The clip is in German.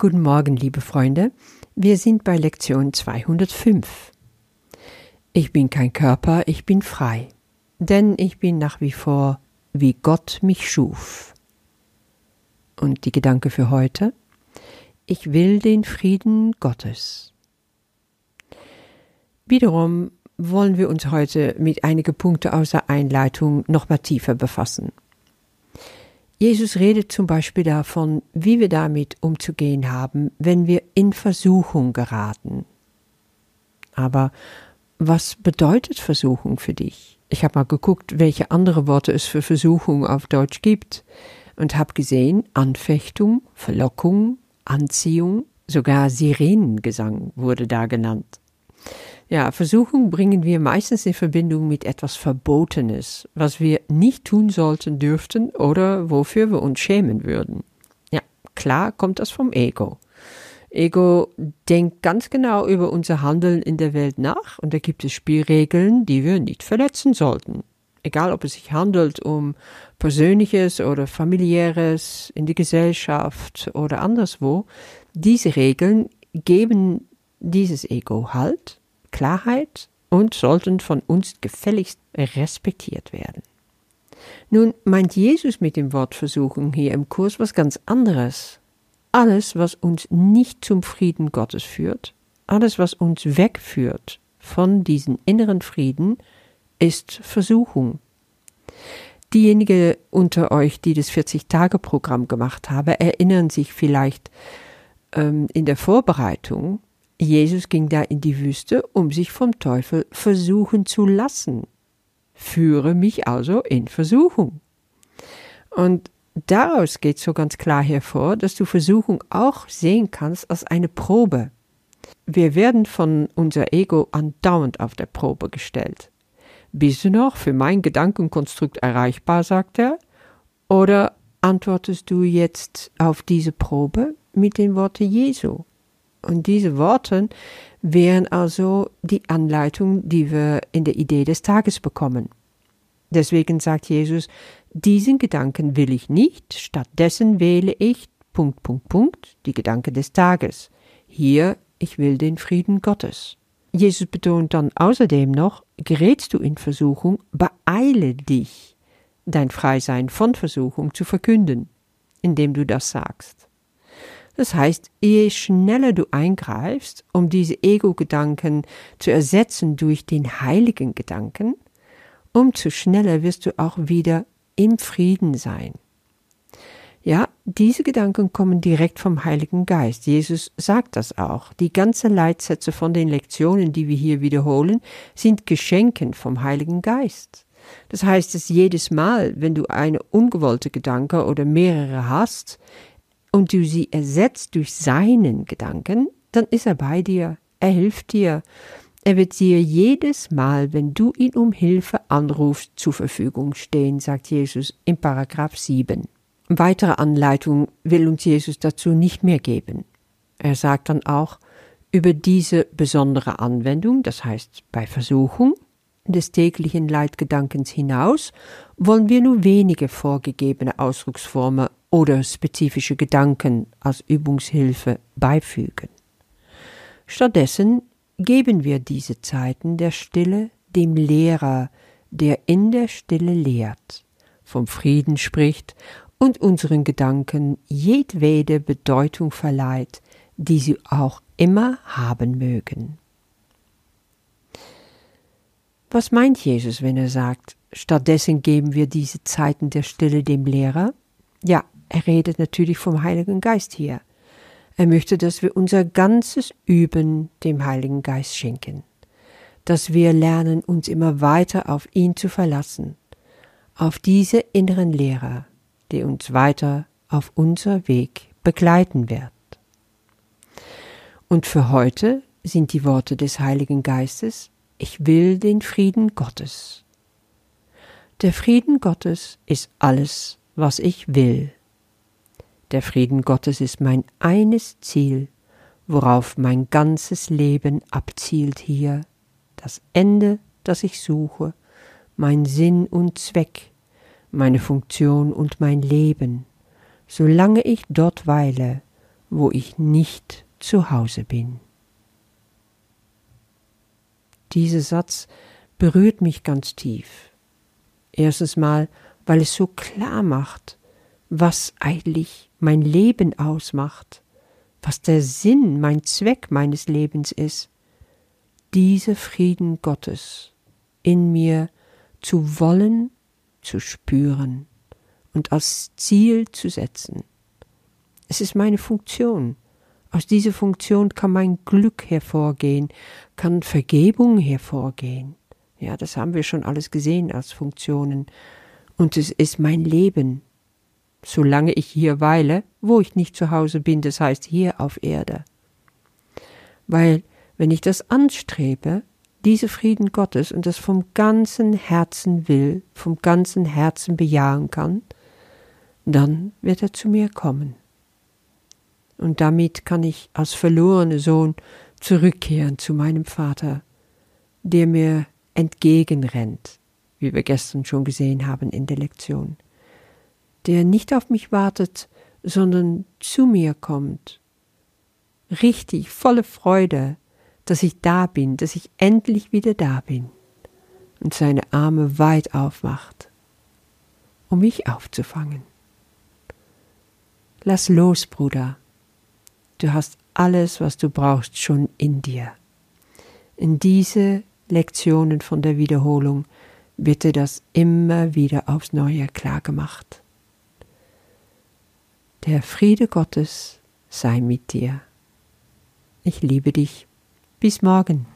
Guten Morgen, liebe Freunde. Wir sind bei Lektion 205. Ich bin kein Körper, ich bin frei, denn ich bin nach wie vor, wie Gott mich schuf. Und die Gedanke für heute? Ich will den Frieden Gottes. Wiederum wollen wir uns heute mit einigen Punkten aus der Einleitung noch mal tiefer befassen. Jesus redet zum Beispiel davon, wie wir damit umzugehen haben, wenn wir in Versuchung geraten. Aber was bedeutet Versuchung für dich? Ich habe mal geguckt, welche andere Worte es für Versuchung auf Deutsch gibt und habe gesehen, Anfechtung, Verlockung, Anziehung, sogar Sirenengesang wurde da genannt. Ja, Versuchung bringen wir meistens in Verbindung mit etwas Verbotenes, was wir nicht tun sollten dürften oder wofür wir uns schämen würden. Ja, klar kommt das vom Ego. Ego denkt ganz genau über unser Handeln in der Welt nach und da gibt es Spielregeln, die wir nicht verletzen sollten. Egal, ob es sich handelt um Persönliches oder Familiäres in der Gesellschaft oder anderswo, diese Regeln geben dieses Ego Halt Klarheit und sollten von uns gefälligst respektiert werden. Nun meint Jesus mit dem Wort Versuchung hier im Kurs was ganz anderes. Alles, was uns nicht zum Frieden Gottes führt, alles, was uns wegführt von diesem inneren Frieden, ist Versuchung. Diejenigen unter euch, die das 40-Tage-Programm gemacht haben, erinnern sich vielleicht ähm, in der Vorbereitung, Jesus ging da in die Wüste, um sich vom Teufel versuchen zu lassen. Führe mich also in Versuchung. Und daraus geht so ganz klar hervor, dass du Versuchung auch sehen kannst als eine Probe. Wir werden von unser Ego andauernd auf der Probe gestellt. Bist du noch für mein Gedankenkonstrukt erreichbar, sagt er? Oder antwortest du jetzt auf diese Probe mit den Worten Jesu? Und diese Worte wären also die Anleitung, die wir in der Idee des Tages bekommen. Deswegen sagt Jesus, diesen Gedanken will ich nicht, stattdessen wähle ich Punkt, Punkt, Punkt, die Gedanken des Tages. Hier, ich will den Frieden Gottes. Jesus betont dann außerdem noch, gerätst du in Versuchung, beeile dich, dein Freisein von Versuchung zu verkünden, indem du das sagst. Das heißt, je schneller du eingreifst, um diese Ego-Gedanken zu ersetzen durch den heiligen Gedanken, umso schneller wirst du auch wieder im Frieden sein. Ja, diese Gedanken kommen direkt vom Heiligen Geist. Jesus sagt das auch. Die ganzen Leitsätze von den Lektionen, die wir hier wiederholen, sind Geschenken vom Heiligen Geist. Das heißt, dass jedes Mal, wenn du eine ungewollte Gedanke oder mehrere hast, und du sie ersetzt durch seinen Gedanken, dann ist er bei dir, er hilft dir. Er wird dir jedes Mal, wenn du ihn um Hilfe anrufst, zur Verfügung stehen, sagt Jesus in Paragraph 7. Weitere Anleitung will uns Jesus dazu nicht mehr geben. Er sagt dann auch, über diese besondere Anwendung, das heißt bei Versuchung, des täglichen Leitgedankens hinaus wollen wir nur wenige vorgegebene Ausdrucksformen oder spezifische Gedanken als Übungshilfe beifügen. Stattdessen geben wir diese Zeiten der Stille dem Lehrer, der in der Stille lehrt, vom Frieden spricht und unseren Gedanken jedwede Bedeutung verleiht, die sie auch immer haben mögen. Was meint Jesus, wenn er sagt, stattdessen geben wir diese Zeiten der Stille dem Lehrer? Ja, er redet natürlich vom Heiligen Geist hier. Er möchte, dass wir unser ganzes Üben dem Heiligen Geist schenken, dass wir lernen, uns immer weiter auf ihn zu verlassen, auf diese inneren Lehrer, die uns weiter auf unser Weg begleiten wird. Und für heute sind die Worte des Heiligen Geistes ich will den Frieden Gottes. Der Frieden Gottes ist alles, was ich will. Der Frieden Gottes ist mein eines Ziel, worauf mein ganzes Leben abzielt hier, das Ende, das ich suche, mein Sinn und Zweck, meine Funktion und mein Leben, solange ich dort weile wo ich nicht zu Hause bin. Dieser Satz berührt mich ganz tief. Erstens mal, weil es so klar macht, was eigentlich mein Leben ausmacht, was der Sinn, mein Zweck meines Lebens ist. Dieser Frieden Gottes in mir zu wollen, zu spüren und als Ziel zu setzen. Es ist meine Funktion. Aus dieser Funktion kann mein Glück hervorgehen, kann Vergebung hervorgehen. Ja, das haben wir schon alles gesehen als Funktionen. Und es ist mein Leben. Solange ich hier weile, wo ich nicht zu Hause bin, das heißt hier auf Erde. Weil, wenn ich das anstrebe, diese Frieden Gottes und das vom ganzen Herzen will, vom ganzen Herzen bejahen kann, dann wird er zu mir kommen. Und damit kann ich als verlorener Sohn zurückkehren zu meinem Vater, der mir entgegenrennt, wie wir gestern schon gesehen haben in der Lektion, der nicht auf mich wartet, sondern zu mir kommt, richtig volle Freude, dass ich da bin, dass ich endlich wieder da bin und seine Arme weit aufmacht, um mich aufzufangen. Lass los, Bruder. Du hast alles, was du brauchst, schon in dir. In diese Lektionen von der Wiederholung wird dir das immer wieder aufs Neue klargemacht. Der Friede Gottes sei mit dir. Ich liebe dich. Bis morgen.